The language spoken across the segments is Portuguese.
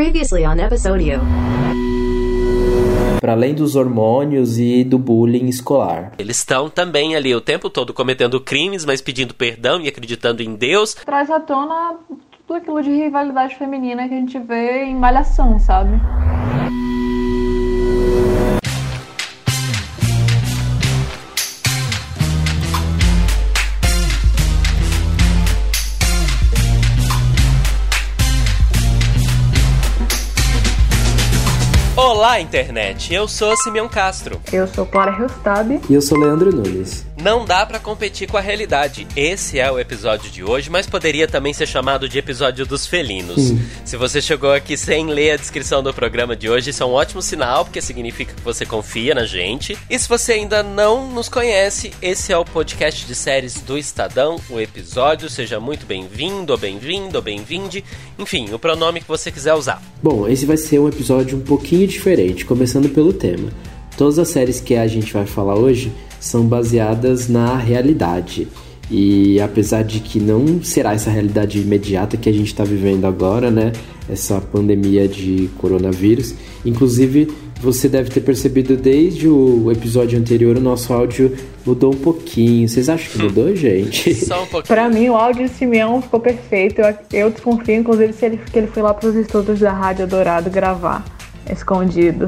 Previously on Episodio. Para além dos hormônios e do bullying escolar. Eles estão também ali o tempo todo cometendo crimes, mas pedindo perdão e acreditando em Deus. Traz à tona tudo aquilo de rivalidade feminina que a gente vê em Malhação, sabe? Olá, internet! Eu sou Simeão Castro. Eu sou Clara Hilstab. E eu sou Leandro Nunes. Não dá para competir com a realidade. Esse é o episódio de hoje, mas poderia também ser chamado de episódio dos felinos. Hum. Se você chegou aqui sem ler a descrição do programa de hoje, isso é um ótimo sinal, porque significa que você confia na gente. E se você ainda não nos conhece, esse é o podcast de séries do Estadão, o episódio. Seja muito bem-vindo, ou bem-vindo, ou bem-vinde. Enfim, o pronome que você quiser usar. Bom, esse vai ser um episódio um pouquinho diferente, começando pelo tema. Todas as séries que a gente vai falar hoje são baseadas na realidade. E apesar de que não será essa realidade imediata que a gente está vivendo agora, né? Essa pandemia de coronavírus. Inclusive, você deve ter percebido desde o episódio anterior, o nosso áudio mudou um pouquinho. Vocês acham que mudou, gente? Só um pouquinho. Pra mim, o áudio de Simeão ficou perfeito. Eu, eu desconfio, inclusive, se ele, que ele foi lá pros estudos da Rádio Dourado gravar escondido.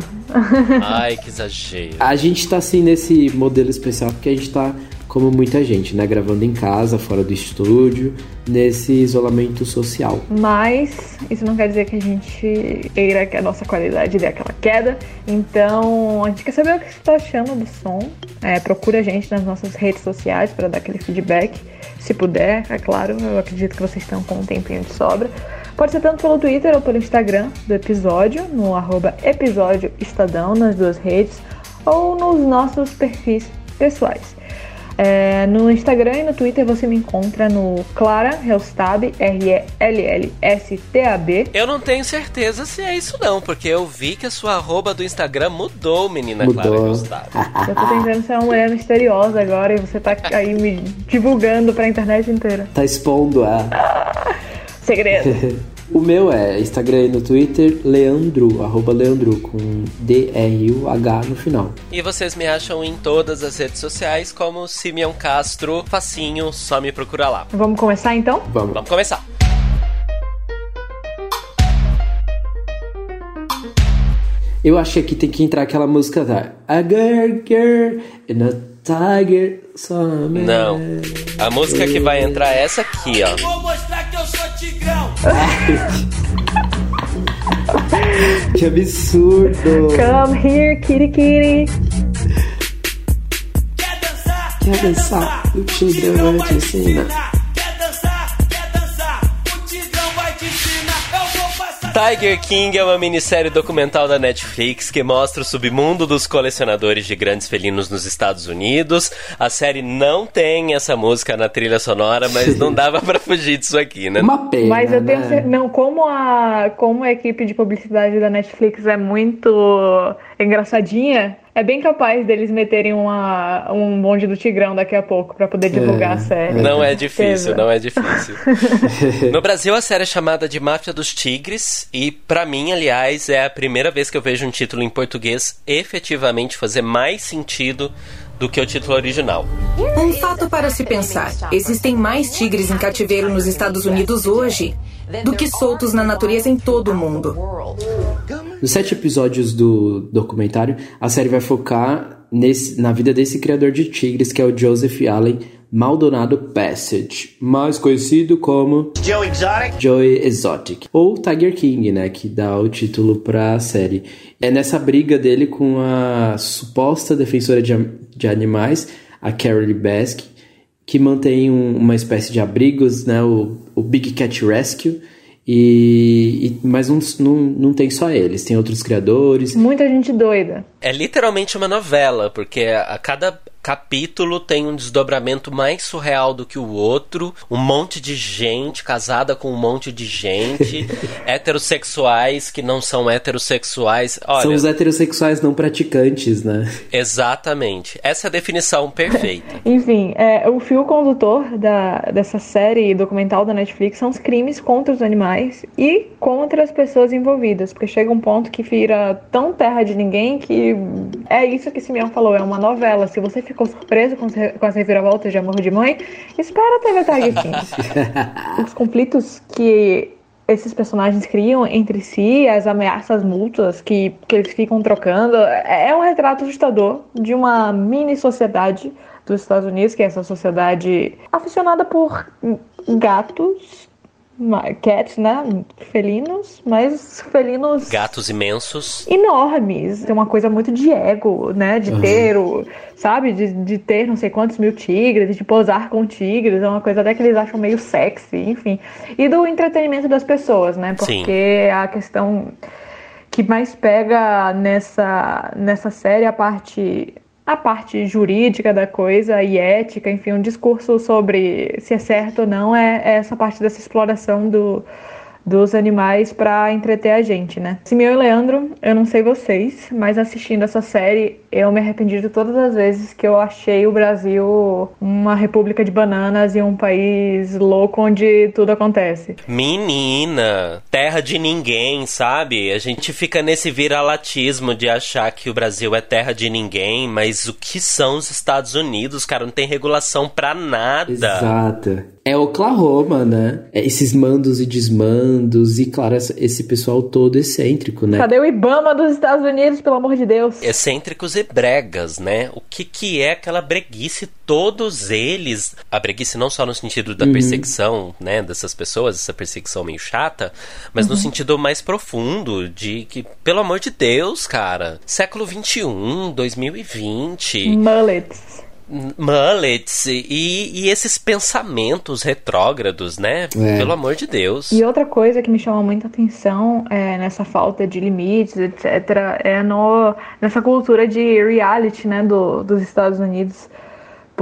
Ai, que exagero. A gente tá assim nesse modelo especial porque a gente tá como muita gente, né? Gravando em casa, fora do estúdio, nesse isolamento social. Mas isso não quer dizer que a gente queira que a nossa qualidade dê aquela queda. Então a gente quer saber o que você está achando do som. É, procura a gente nas nossas redes sociais para dar aquele feedback. Se puder, é claro, eu acredito que vocês estão com um tempinho de sobra. Pode ser tanto pelo Twitter ou pelo Instagram do episódio, no arroba episódio Estadão, nas duas redes, ou nos nossos perfis pessoais. É, no Instagram e no Twitter você me encontra no Clara Helstab, R-E-L-L-S-T-A-B. Eu não tenho certeza se é isso não, porque eu vi que a sua arroba do Instagram mudou, menina Mudou. Clara Helstab. Eu tô tentando ser uma mulher misteriosa agora e você tá aí me divulgando pra internet inteira. Tá expondo a. Segredo. o meu é Instagram e no Twitter, Leandro, arroba Leandro, com D-R-U-H no final. E vocês me acham em todas as redes sociais como Simeão Castro, facinho, só me procura lá. Vamos começar então? Vamos. Vamos começar. Eu acho que aqui tem que entrar aquela música da A girl, girl, and a tiger, some. Não. A música que vai entrar é essa aqui, ó. Vou mostrar que eu sou tigrão. Que absurdo! Come here, kitty kitty. Quer dançar? Quer dançar? O tigrão vai Tiger King é uma minissérie documental da Netflix que mostra o submundo dos colecionadores de grandes felinos nos Estados Unidos. A série não tem essa música na trilha sonora, mas não dava pra fugir disso aqui, né? Uma pena. Mas eu tenho né? certeza. Não, como a, como a equipe de publicidade da Netflix é muito engraçadinha, é bem capaz deles meterem uma, um bonde do Tigrão daqui a pouco pra poder divulgar É, a série. Não é difícil, não é difícil. No Brasil, a série é chamada de Máfia dos Tigres, e pra mim, aliás, é a primeira vez que eu vejo um título em português efetivamente fazer mais sentido do que o título original. Um fato para se pensar: existem mais tigres em cativeiro nos Estados Unidos hoje do que soltos na natureza em todo o mundo. Nos sete episódios do documentário, a série vai focar nesse- na vida desse criador de tigres, que é o Joseph Allen Maldonado Passage, mais conhecido como Joe Exotic. Joey Exotic, ou Tiger King, né, que dá o título pra série. É nessa briga dele com a suposta defensora de, de animais, a Carole Baskin, que mantém um- uma espécie de abrigos, né, o, o Big Cat Rescue, e, e- mas não, não, não tem só eles, tem outros criadores. Muita gente doida. É literalmente uma novela, porque a cada capítulo tem um desdobramento mais surreal do que o outro. Um monte de gente casada com um monte de gente. heterossexuais que não são heterossexuais. Olha, São os heterossexuais não praticantes, né? Exatamente. Essa é a definição perfeita. Enfim, é, o fio condutor da, dessa série documental da Netflix são os crimes contra os animais e contra as pessoas envolvidas, porque chega um ponto que vira tão terra de ninguém que é isso que Simeão falou, é uma novela. Se você ficou surpreso com, as- com as reviravoltas de Amor de Mãe, espera até ver Tiger King. Os conflitos que esses personagens criam entre si, as ameaças mútuas que, que eles ficam trocando, é um retrato assustador de uma mini sociedade dos Estados Unidos, que é essa sociedade aficionada por gatos, cats, né? Felinos, mas felinos Gatos imensos. enormes. Tem uma coisa muito de ego, né? De ter o. Sabe? De, de ter não sei quantos mil tigres, de posar com tigres. É uma coisa até que eles acham meio sexy, enfim. E do entretenimento das pessoas, né? Sim. Porque a questão que mais pega nessa, nessa série é a parte. A parte jurídica da coisa e ética, enfim, um discurso sobre se é certo ou não é, é essa parte dessa exploração do, dos animais para entreter a gente, né? Simeão e Leandro, eu não sei vocês, mas assistindo essa série, eu me arrependi de todas as vezes que eu achei o Brasil uma república de bananas e um país louco onde tudo acontece. Menina, terra de ninguém, sabe? A gente fica nesse viralatismo de achar que o Brasil é terra de ninguém, mas o que são os Estados Unidos, cara? Não tem regulação pra nada. Exato. É Oklahoma, né? É esses mandos e desmandos, e claro, esse pessoal todo excêntrico, né? Cadê o Ibama dos Estados Unidos, pelo amor de Deus? Excêntricos e bregas, né? O que que é aquela breguice? Todos eles. A breguice não só no sentido da perseguição, né? Dessas pessoas, essa perseguição meio chata, mas no sentido mais profundo de que, pelo amor de Deus, cara, século XXI, 2020. Mullets. Mullets e, e esses pensamentos retrógrados, né? É. Pelo amor de Deus. E outra coisa que me chama muita atenção é, nessa falta de limites, etc., é no, nessa cultura de reality né, do, dos Estados Unidos.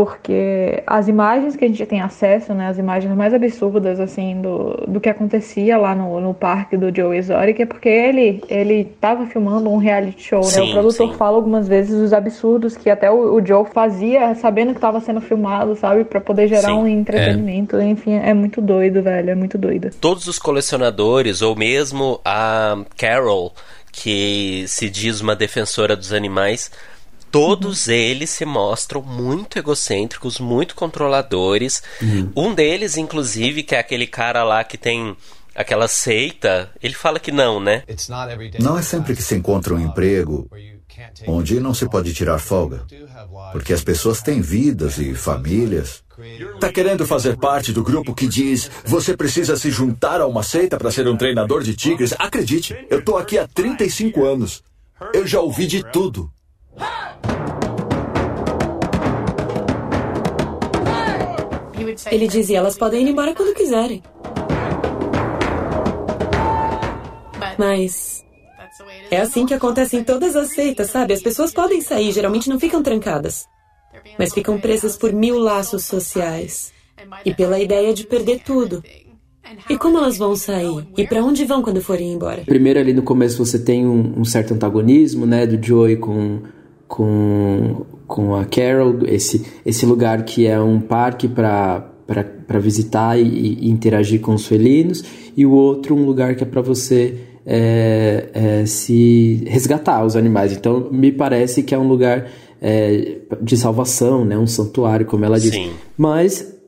Porque as imagens que a gente tem acesso, né, as imagens mais absurdas assim do, do que acontecia lá no, no parque do Joe Exotic, é porque ele ele estava filmando um reality show, né? Sim, O produtor sim. fala algumas vezes os absurdos que até o, o Joe fazia, sabendo que estava sendo filmado, sabe, Pra poder gerar Sim, um é. entretenimento. Enfim, é muito doido, velho, é muito doido. Todos os colecionadores, ou mesmo a Carol, que se diz uma defensora dos animais, todos eles se mostram muito egocêntricos, muito controladores. Um deles, inclusive, que é aquele cara lá que tem aquela seita, ele fala que não, né? Não é sempre que se encontra um emprego onde não se pode tirar folga, porque as pessoas têm vidas e famílias. Tá querendo fazer parte do grupo que diz você precisa se juntar a uma seita para ser um treinador de tigres? Acredite, eu tô aqui há 35 anos. Eu já ouvi de tudo. Ele dizia, elas podem ir embora quando quiserem. Mas é assim que acontece em todas as seitas, sabe? As pessoas podem sair, geralmente não ficam trancadas, mas ficam presas por mil laços sociais e pela ideia de perder tudo. E como elas vão sair? E para onde vão quando forem embora? Primeiro ali no começo você tem um, um certo antagonismo, né, do Joey com com com a Carol, esse esse lugar que é um parque para para visitar e, e interagir com os felinos e o outro um lugar que é para você é, é, se resgatar os animais. Então me parece que é um lugar é, de salvação, né, um santuário, como ela disse. Sim. Mas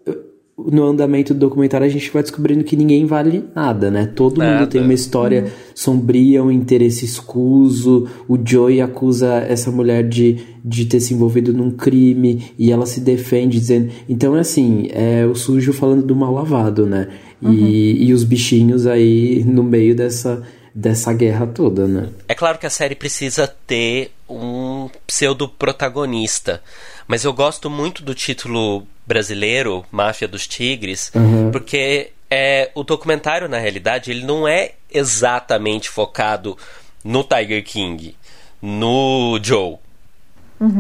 no andamento do documentário a gente vai descobrindo que ninguém vale nada, né? Todo Nada. mundo tem uma história sombria, um interesse escuso. O Joey acusa essa mulher de, de ter se envolvido num crime e ela se defende dizendo. Então é assim, é o sujo falando do mal lavado, né? E, e os bichinhos aí no meio dessa, dessa guerra toda, né? É claro que a série precisa ter um pseudo-protagonista, mas eu gosto muito do título brasileiro, Máfia dos Tigres, porque é, o documentário, na realidade, ele não é exatamente focado no Tiger King, no Joe.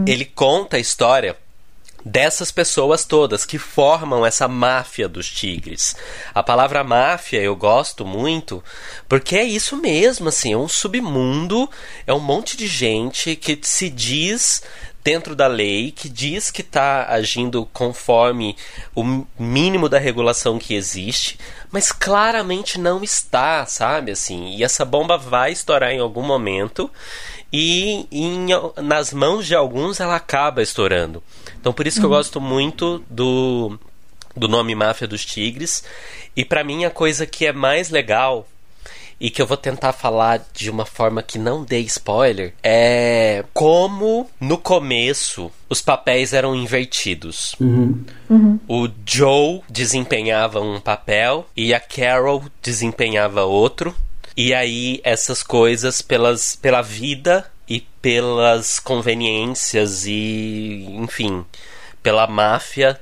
Ele conta a história dessas pessoas todas que formam essa máfia dos tigres. A palavra máfia eu gosto muito porque é isso mesmo, assim, é um submundo, é um monte de gente que se diz dentro da lei, que diz que está agindo conforme o mínimo da regulação que existe, mas claramente não está, sabe? Assim, e essa bomba vai estourar em algum momento e em, nas mãos de alguns ela acaba estourando. Então por isso que eu uhum. gosto muito do, do nome Máfia dos Tigres. E para mim a coisa que é mais legal e que eu vou tentar falar de uma forma que não dê spoiler é como no começo os papéis eram invertidos. Uhum. Uhum. O Joe desempenhava um papel e a Carol desempenhava outro. E aí essas coisas pelas pela vida e pelas conveniências e enfim, pela máfia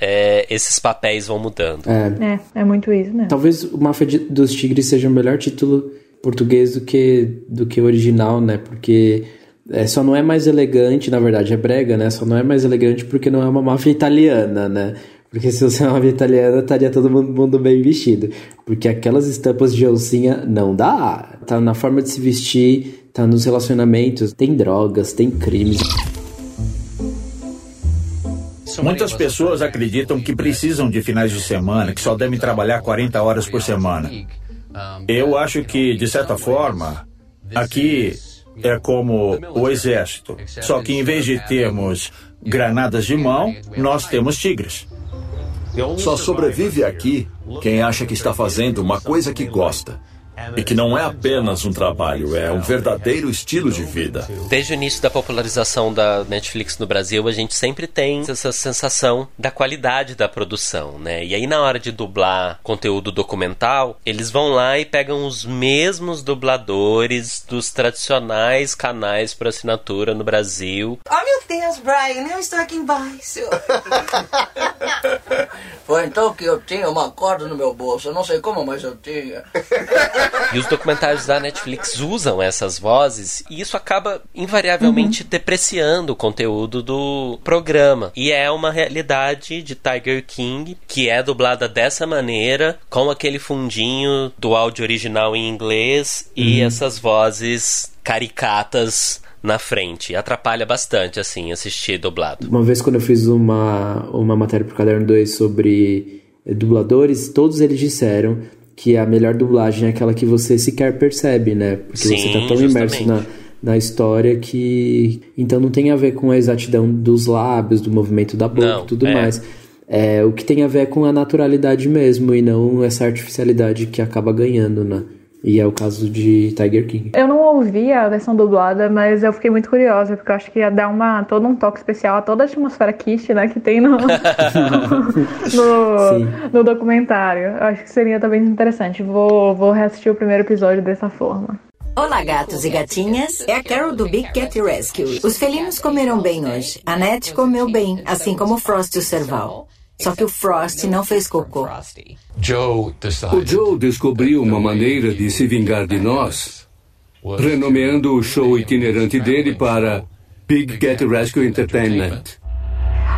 é, esses papéis vão mudando. É, é, é muito isso, né? Talvez o Máfia de, dos Tigres seja o melhor título português do que do que original, né? Porque é, só não é mais elegante, na verdade, é brega, né? Só não é mais elegante porque não é uma máfia italiana, né? Porque se você é uma máfia italiana, estaria todo mundo bem vestido. Porque aquelas estampas de oncinha não dá. Tá na forma de se vestir, tá nos relacionamentos, tem drogas, tem crimes. Muitas pessoas acreditam que precisam de finais de semana, que só devem trabalhar 40 horas por semana. Eu acho que, de certa forma, aqui é como o exército. Só que em vez de termos granadas de mão, nós temos tigres. Só sobrevive aqui quem acha que está fazendo uma coisa que gosta. E que não é apenas um trabalho, é um verdadeiro estilo de vida. Desde o início da popularização da Netflix no Brasil, a gente sempre tem essa sensação da qualidade da produção, né? E aí na hora de dublar conteúdo documental, eles vão lá e pegam os mesmos dubladores dos tradicionais canais por assinatura no Brasil. Oh meu Deus, Brian, eu estou aqui embaixo. Foi então que eu tinha uma corda no meu bolso, eu não sei como, mas eu tinha. E os documentários da Netflix usam essas vozes e isso acaba invariavelmente uhum. depreciando o conteúdo do programa. E é uma realidade de Tiger King que é dublada dessa maneira, com aquele fundinho do áudio original em inglês uhum. e essas vozes caricatas na frente. Atrapalha bastante, assim, assistir dublado. Uma vez quando eu fiz uma, uma matéria pro Caderno 2 sobre dubladores, todos eles disseram que a melhor dublagem é aquela que você sequer percebe, né? Porque Sim, você tá tão imerso na, na história que. Então não tem a ver com a exatidão dos lábios, do movimento da boca e tudo é. mais. É, o que tem a ver é com a naturalidade mesmo e não essa artificialidade que acaba ganhando, né? E é o caso de Tiger King. Eu não ouvi a versão dublada, mas eu fiquei muito curiosa, porque eu acho que ia dar uma, todo um toque especial a toda a atmosfera Kish, né, que tem no, no, no, documentário. Eu acho que seria também interessante. Vou, vou reassistir o primeiro episódio dessa forma. Olá, gatos e gatinhas. É a Carol do Big Cat Rescue. Os felinos comeram bem hoje. A Net comeu bem, assim como o Frost e o Serval. Só que o Frost não fez cocô. O Joe descobriu uma maneira de se vingar de nós, renomeando o show itinerante dele para Big Cat Rescue Entertainment.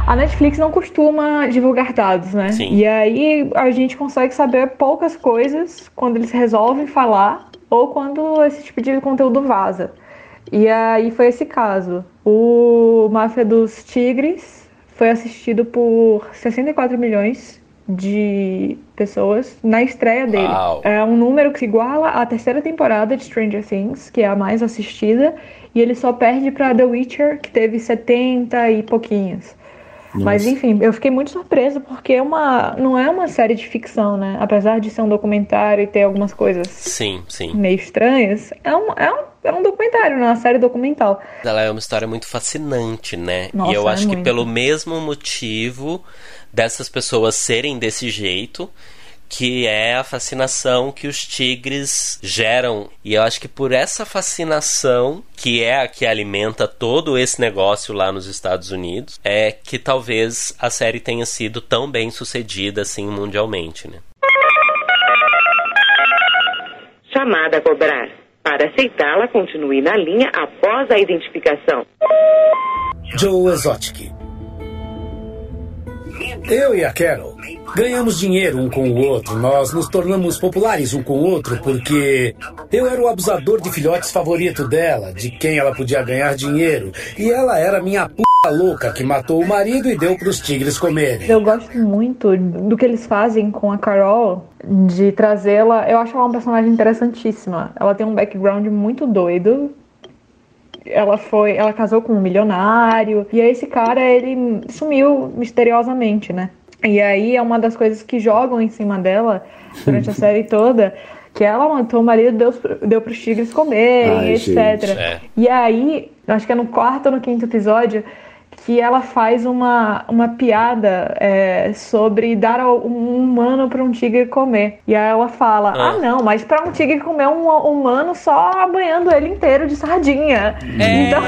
A Netflix não costuma divulgar dados, né? Sim. E aí a gente consegue saber poucas coisas quando eles resolvem falar ou quando esse tipo de conteúdo vaza. E aí foi esse caso. O Máfia dos Tigres foi assistido por 64 milhões de pessoas na estreia dele. É um número que se iguala à terceira temporada de Stranger Things, que é a mais assistida, e ele só perde para The Witcher, que teve 70 e pouquinhos. Nossa. Mas enfim, eu fiquei muito surpresa porque é uma, não é uma série de ficção, né? Apesar de ser um documentário e ter algumas coisas sim, sim. meio estranhas, é um, é um, é um documentário, não é uma série documental. Ela é uma história muito fascinante, né? Nossa, e eu é acho muito. que pelo mesmo motivo dessas pessoas serem desse jeito, que é a fascinação que os tigres geram. E eu acho que por essa fascinação, que é a que alimenta todo esse negócio lá nos Estados Unidos, é que talvez a série tenha sido tão bem sucedida assim mundialmente, né? Chamada a cobrar. Para aceitá-la, continue na linha após a identificação. Joe Exotic. Eu e a Carol ganhamos dinheiro um com o outro. Nós nos tornamos populares um com o outro porque eu era o abusador de filhotes favorito dela, de quem ela podia ganhar dinheiro. E ela era minha p louca que matou o marido e deu para os tigres comerem. Eu gosto muito do que eles fazem com a Carol, de trazê-la. Eu acho ela uma personagem interessantíssima. Ela tem um background muito doido, ela foi, ela casou com um milionário e aí esse cara ele sumiu misteriosamente, né? E aí é uma das coisas que jogam em cima dela durante a série toda, que ela matou o marido, deu, deu pros tigres comerem, Ai, etc. gente. É. E aí, acho que é no quarto ou no quinto episódio, que ela faz uma, uma piada é, sobre dar ao- um humano para um tigre comer. E aí ela fala: Ah. Ah, não, mas para um tigre comer um humano só banhando ele inteiro de sardinha. Então,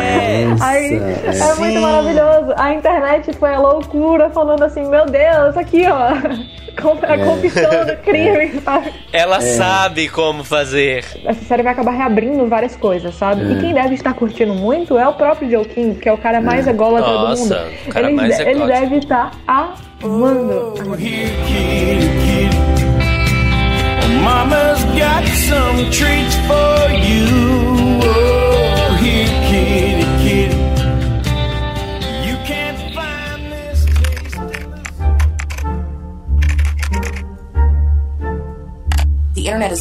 aí é Nossa, muito Sim. maravilhoso. A internet foi a loucura falando assim: Meu Deus, aqui ó, com- a confissão do crime, sabe? Ela sabe como fazer. essa série vai acabar reabrindo várias coisas, sabe? É. E quem deve estar curtindo muito é o próprio Joe King, que é o cara mais ególatra Nossa, mundo. o cara ele, mais ele ególatra. deve estar amando. Mama's got some treats for you. Oh, here, kitty, kitty.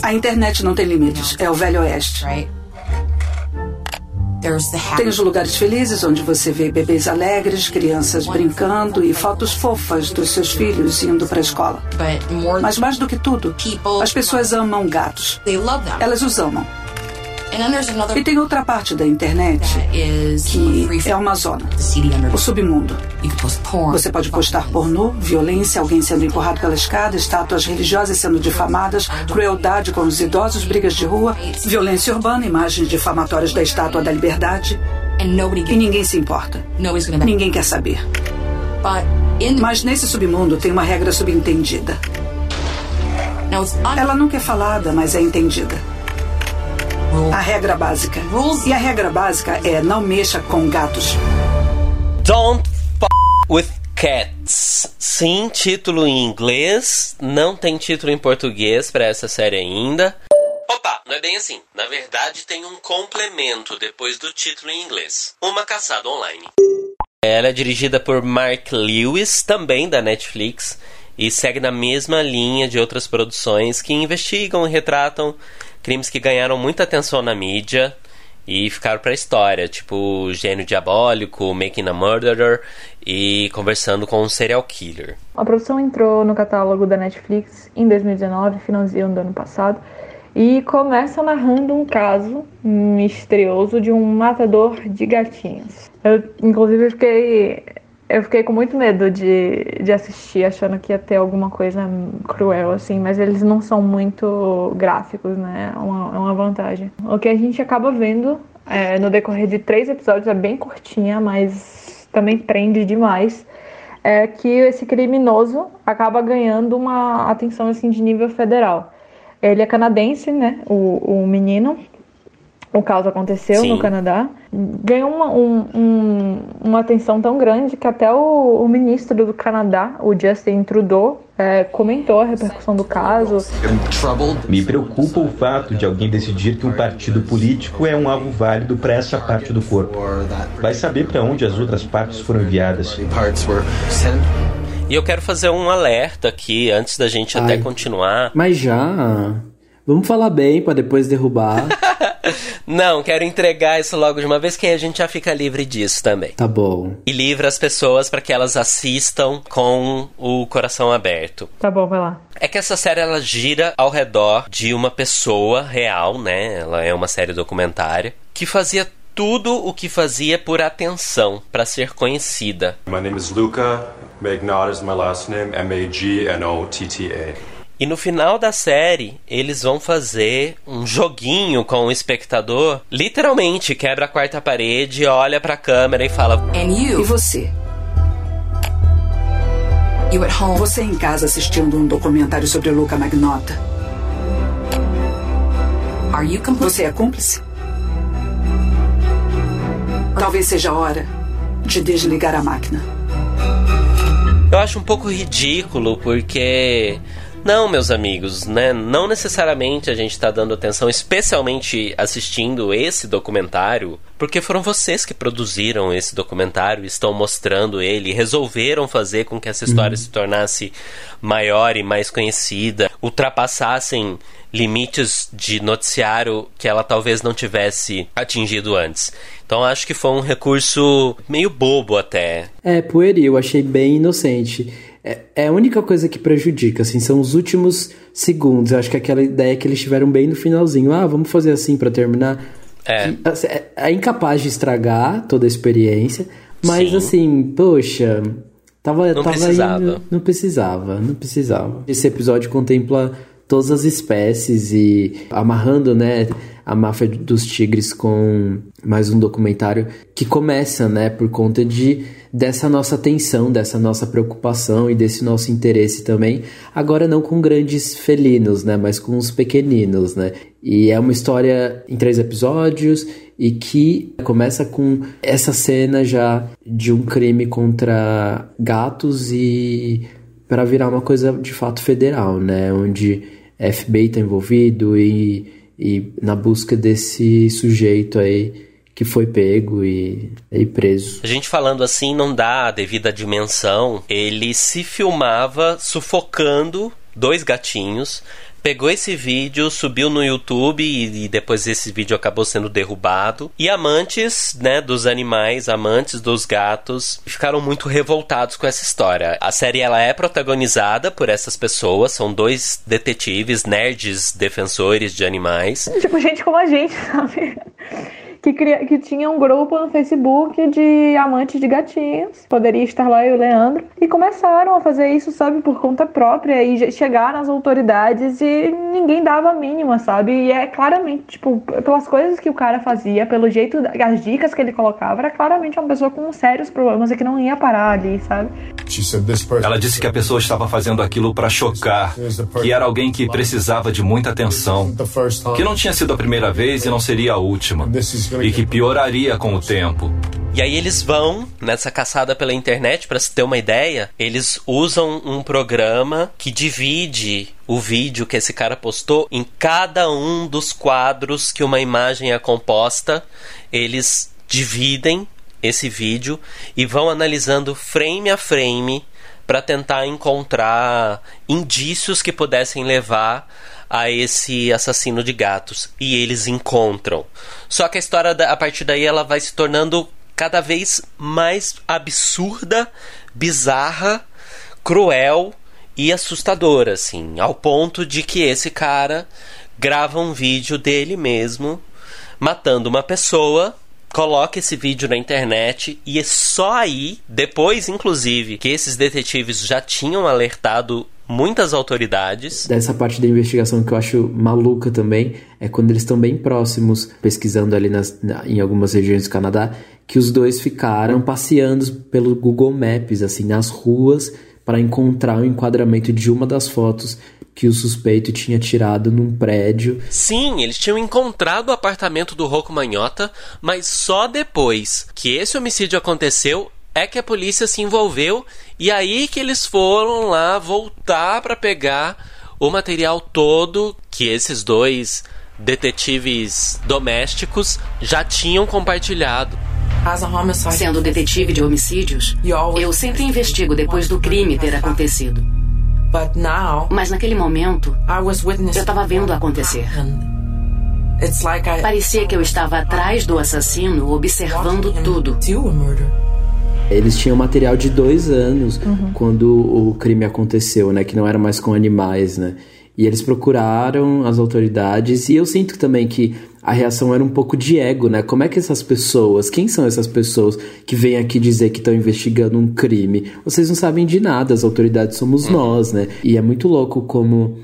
A internet não tem limites, é o velho oeste. Tem os lugares felizes onde você vê bebês alegres, crianças brincando e fotos fofas dos seus filhos indo para a escola. Mas mais do que tudo, as pessoas amam gatos. Elas os amam. E tem outra parte da internet que é uma zona, o submundo. Você pode postar pornô, violência, alguém sendo empurrado pela escada, estátuas religiosas sendo difamadas, crueldade com os idosos, brigas de rua, violência urbana, imagens difamatórias da Estátua da Liberdade. E ninguém se importa. Ninguém quer saber. Mas nesse submundo tem uma regra subentendida. Ela nunca é falada, mas é entendida. A regra básica. E a regra básica é não mexa com gatos. Don't f with cats. Sim, título em inglês. Não tem título em português pra essa série ainda. Opa, não é bem assim. Na verdade, tem um complemento depois do título em inglês. Uma caçada online. Ela é dirigida por Mark Lewis, também da Netflix, e segue na mesma linha de outras produções que investigam e retratam crimes que ganharam muita atenção na mídia e ficaram pra história, tipo Gênio Diabólico, Making a Murderer e Conversando com um Serial Killer. A produção entrou no catálogo da Netflix em 2019, finalzinho do ano passado, e começa narrando um caso misterioso de um matador de gatinhos. Eu, inclusive, fiquei, eu fiquei com muito medo de, de assistir, achando que ia ter alguma coisa cruel, assim, mas eles não são muito gráficos, né? É uma, é uma vantagem. O que a gente acaba vendo é, no decorrer de três episódios é bem curtinha, mas também prende demais é que esse criminoso acaba ganhando uma atenção assim de nível federal. Ele é canadense, né? O, o menino. O caso aconteceu Sim. no Canadá. Ganhou uma, um- um- uma atenção tão grande que até o, o ministro do Canadá, o Justin Trudeau, é, comentou a repercussão do caso. Me preocupa o fato de alguém decidir que um partido político é um alvo válido para essa parte do corpo. Vai saber para onde as outras partes foram enviadas. E eu quero fazer um alerta aqui, antes da gente até Ai. continuar. Mas já. Vamos falar bem pra depois derrubar. Não, quero entregar isso logo de uma vez, que aí a gente já fica livre disso também. tá bom. E livra as pessoas para que elas assistam com o coração aberto. Tá bom, vai lá. É que essa série ela gira ao redor de uma pessoa real, né? Ela é uma série documentária que fazia tudo o que fazia por atenção, para ser conhecida. My name is Luca. Magnot is my last name. M-A-G-N-O-T-T-A. E no final da série, eles vão fazer um joguinho com o espectador. Literalmente, quebra a quarta parede, olha pra câmera e fala: E você? Você em casa assistindo um documentário sobre Luca Magnota. Você é cúmplice? Talvez seja a hora de desligar a máquina. Eu acho um pouco ridículo porque não, meus amigos, né? Não necessariamente a gente está dando atenção, especialmente assistindo esse documentário, porque foram vocês que produziram esse documentário, estão mostrando ele, resolveram fazer com que essa história uhum. se tornasse maior e mais conhecida, ultrapassassem limites de noticiário que ela talvez não tivesse atingido antes. Então acho que foi um recurso meio bobo até. É, pueril, achei bem inocente. É, é a única coisa que prejudica, assim, são os últimos segundos. Eu acho que aquela ideia que eles tiveram bem no finalzinho. Ah, vamos fazer assim para terminar. É. Assim, é. é. incapaz de estragar toda a experiência, mas Sim. assim, poxa, tava, não tava precisava. Indo, não precisava, não precisava. Esse episódio contempla todas as espécies e amarrando, né, a máfia dos tigres com mais um documentário que começa, né, por conta de dessa nossa atenção, dessa nossa preocupação e desse nosso interesse também. Agora não com grandes felinos, né, mas com os pequeninos, né? E é uma história em três episódios e que começa com essa cena já de um crime contra gatos e para virar uma coisa de fato federal, né, onde FBI está envolvido e e na busca desse sujeito aí que foi pego e, e preso. A gente falando assim não dá a devida dimensão. Ele se filmava sufocando dois gatinhos pegou esse vídeo, subiu no YouTube e, e, depois esse vídeo acabou sendo derrubado. E amantes, né, dos animais, amantes dos gatos, ficaram muito revoltados com essa história. A série ela é protagonizada por essas pessoas, são dois detetives, nerds defensores de animais. Tipo, gente como a gente, sabe? Que, cria, que tinha um grupo no Facebook de amantes de gatinhos. Poderia estar lá eu e o Leandro. E começaram a fazer isso, sabe, por conta própria. E chegaram às autoridades e ninguém dava a mínima, sabe? E é claramente, tipo, pelas coisas que o cara fazia, pelo jeito, as dicas que ele colocava, era claramente uma pessoa com sérios problemas e que não ia parar ali, sabe? Ela disse que a pessoa estava fazendo aquilo para chocar, que era alguém que precisava de muita atenção, que não tinha sido a primeira vez e não seria a última e que pioraria com o tempo. E aí eles vão nessa caçada pela internet, para se ter uma ideia, eles usam um programa que divide o vídeo que esse cara postou em cada um dos quadros que uma imagem é composta. Eles dividem esse vídeo e vão analisando frame a frame para tentar encontrar indícios que pudessem levar a esse assassino de gatos e eles encontram. Só que a história a partir daí ela vai se tornando cada vez mais absurda, bizarra, cruel e assustadora, assim, ao ponto de que esse cara grava um vídeo dele mesmo matando uma pessoa coloca esse vídeo na internet e é só aí, depois inclusive, que esses detetives já tinham alertado muitas autoridades. Dessa parte da investigação que eu acho maluca também é quando eles estão bem próximos, pesquisando ali nas, na, em algumas regiões do Canadá, que os dois ficaram passeando pelo Google Maps, assim, nas ruas, para encontrar o enquadramento de uma das fotos que o suspeito tinha tirado num prédio. Sim, eles tinham encontrado o apartamento do Rocco Manhota, mas só depois que esse homicídio aconteceu é que a polícia se envolveu e aí que eles foram lá voltar para pegar o material todo que esses dois detetives domésticos já tinham compartilhado. Sendo detetive de homicídios, eu sempre investigo depois do crime ter acontecido. Mas naquele momento, eu estava vendo acontecer. Parecia que eu estava atrás do assassino, observando tudo. Eles tinham material de dois anos uhum. quando o crime aconteceu, né? Que não era mais com animais, né? E eles procuraram as autoridades e eu sinto também que a reação era um pouco de ego, né? Como é que essas pessoas, quem são essas pessoas que vêm aqui dizer que estão investigando um crime? Vocês não sabem de nada, as autoridades somos uhum. nós, né? E é muito louco como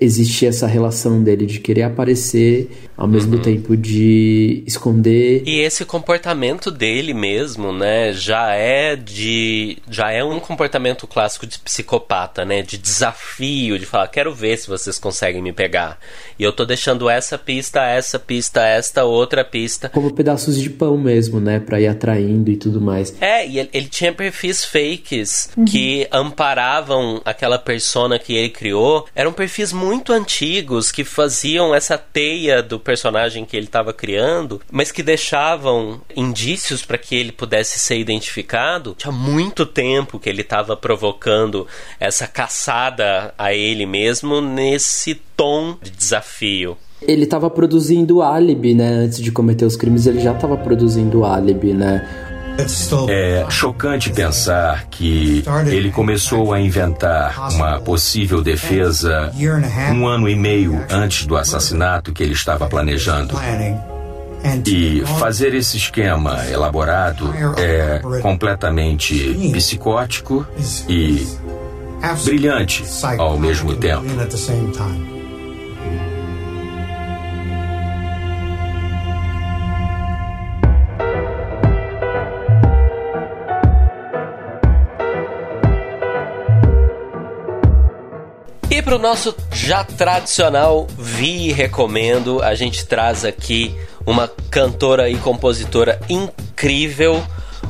existia essa relação dele de querer aparecer ao mesmo uhum. tempo de esconder. E esse comportamento dele mesmo, né, já é de. já é um comportamento clássico de psicopata, né? De desafio, de falar, quero ver se vocês conseguem me pegar. E eu tô deixando essa pista, essa pista, esta outra pista. Como pedaços de pão mesmo, né? Pra ir atraindo e tudo mais. É, e ele, ele tinha perfis fakes uhum. que amparavam aquela persona que ele criou. Eram perfis muito antigos que faziam essa teia do personagem que ele estava criando, mas que deixavam indícios para que ele pudesse ser identificado. Tinha muito tempo que ele estava provocando essa caçada a ele mesmo nesse tom de desafio. Ele estava produzindo álibi, né? Antes de cometer os crimes, ele já estava produzindo álibi, né? É chocante pensar que ele começou a inventar uma possível defesa um ano e meio antes do assassinato que ele estava planejando. E fazer esse esquema elaborado é completamente psicótico e brilhante ao mesmo tempo. Para o nosso já tradicional Vi e Recomendo, a gente traz aqui uma cantora e compositora incrível,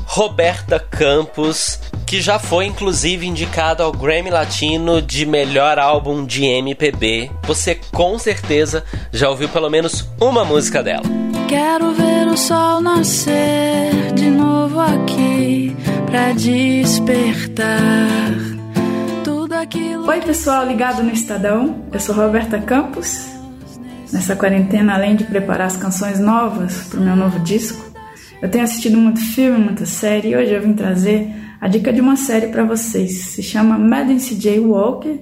Roberta Campos, que já foi inclusive indicada ao Grammy Latino de melhor álbum de MPB. Você com certeza já ouviu pelo menos uma música dela. Quero ver o sol nascer de novo aqui pra despertar Oi, pessoal ligado no Estadão. Eu sou Roberta Campos. Nessa quarentena, além de preparar as canções novas para o meu novo disco, eu tenho assistido muito filme, muita série e hoje eu vim trazer a dica de uma série para vocês. Se chama Madden C.J. Walker,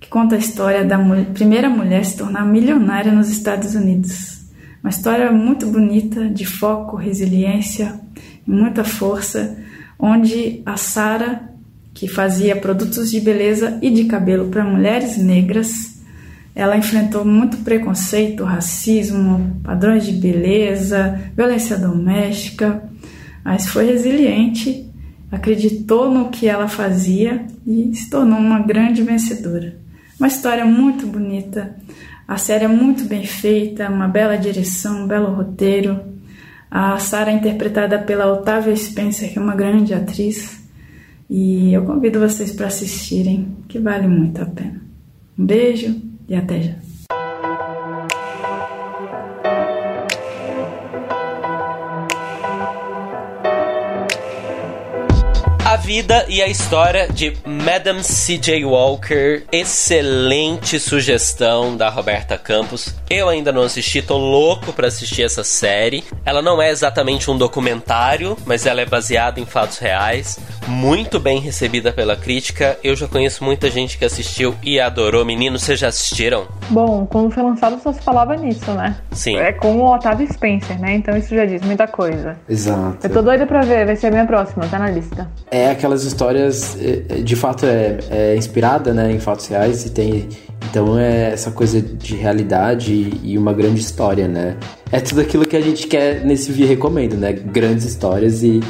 que conta a história da primeira mulher se tornar milionária nos Estados Unidos. Uma história muito bonita, de foco, resiliência muita força, onde a Sarah que fazia produtos de beleza e de cabelo para mulheres negras. Ela enfrentou muito preconceito, racismo, padrões de beleza, violência doméstica, mas foi resiliente, acreditou no que ela fazia e se tornou uma grande vencedora. Uma história muito bonita, a série é muito bem feita, uma bela direção, um belo roteiro. A Sarah é interpretada pela Otávia Spencer, que é uma grande atriz. E eu convido vocês para assistirem, que vale muito a pena. Um beijo e até já. Vida e a história de Madame C.J. Walker. Excelente sugestão da Roberta Campos. Eu ainda não assisti, tô louco para assistir essa série. Ela não é exatamente um documentário, mas ela é baseada em fatos reais. Muito bem recebida pela crítica. Eu já conheço muita gente que assistiu e adorou. Meninos, vocês já assistiram? Bom, quando foi lançado só se falava nisso, né? Sim. É com o Otávio Spencer, né? Então isso já diz muita coisa. Exato. Eu tô doida pra ver, vai ser a minha próxima, tá na lista. É aquelas histórias, é, de fato é, é inspirada, né, em fatos reais e tem então é essa coisa de realidade e uma grande história, né? É tudo aquilo que a gente quer nesse vídeo recomendo, né? Grandes histórias e,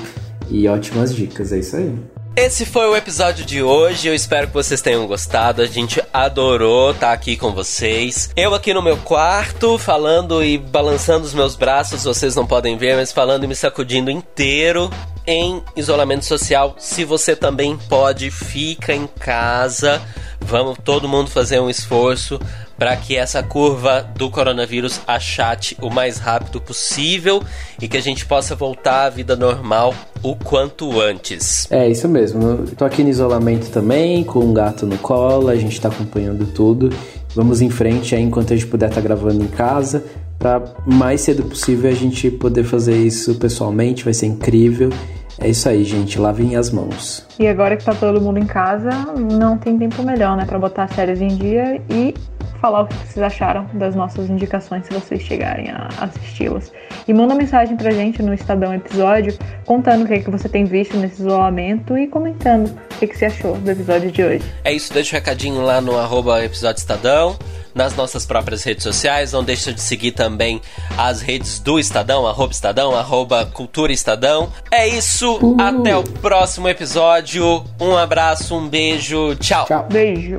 e ótimas dicas, é isso aí. Esse foi o episódio de hoje. Eu espero que vocês tenham gostado. A gente adorou estar aqui com vocês. Eu aqui no meu quarto, falando e balançando os meus braços. Vocês não podem ver, mas falando e me sacudindo inteiro em isolamento social. Se você também pode, fica em casa. Vamos todo mundo fazer um esforço para que essa curva do coronavírus achate o mais rápido possível e que a gente possa voltar à vida normal o quanto antes. É isso mesmo. Tô aqui no isolamento também, com um gato no colo, a gente tá acompanhando tudo. Vamos em frente aí enquanto a gente puder estar tá gravando em casa, para mais cedo possível a gente poder fazer isso pessoalmente, vai ser incrível. É isso aí, gente. Lavem as mãos. E agora que tá todo mundo em casa, não tem tempo melhor, né, para botar as séries em dia e falar o que vocês acharam das nossas indicações se vocês chegarem a assisti-las. E manda mensagem pra gente no Estadão Episódio, contando o que, é que você tem visto nesse isolamento e comentando o que, é que você achou do episódio de hoje. É isso, deixa o um recadinho lá no arroba episódio Estadão nas nossas próprias redes sociais. Não deixa de seguir também as redes do Estadão, arroba Estadão, arroba Cultura Estadão. É isso, uhum. até o próximo episódio. Um abraço, um beijo, tchau. Tchau. Beijo.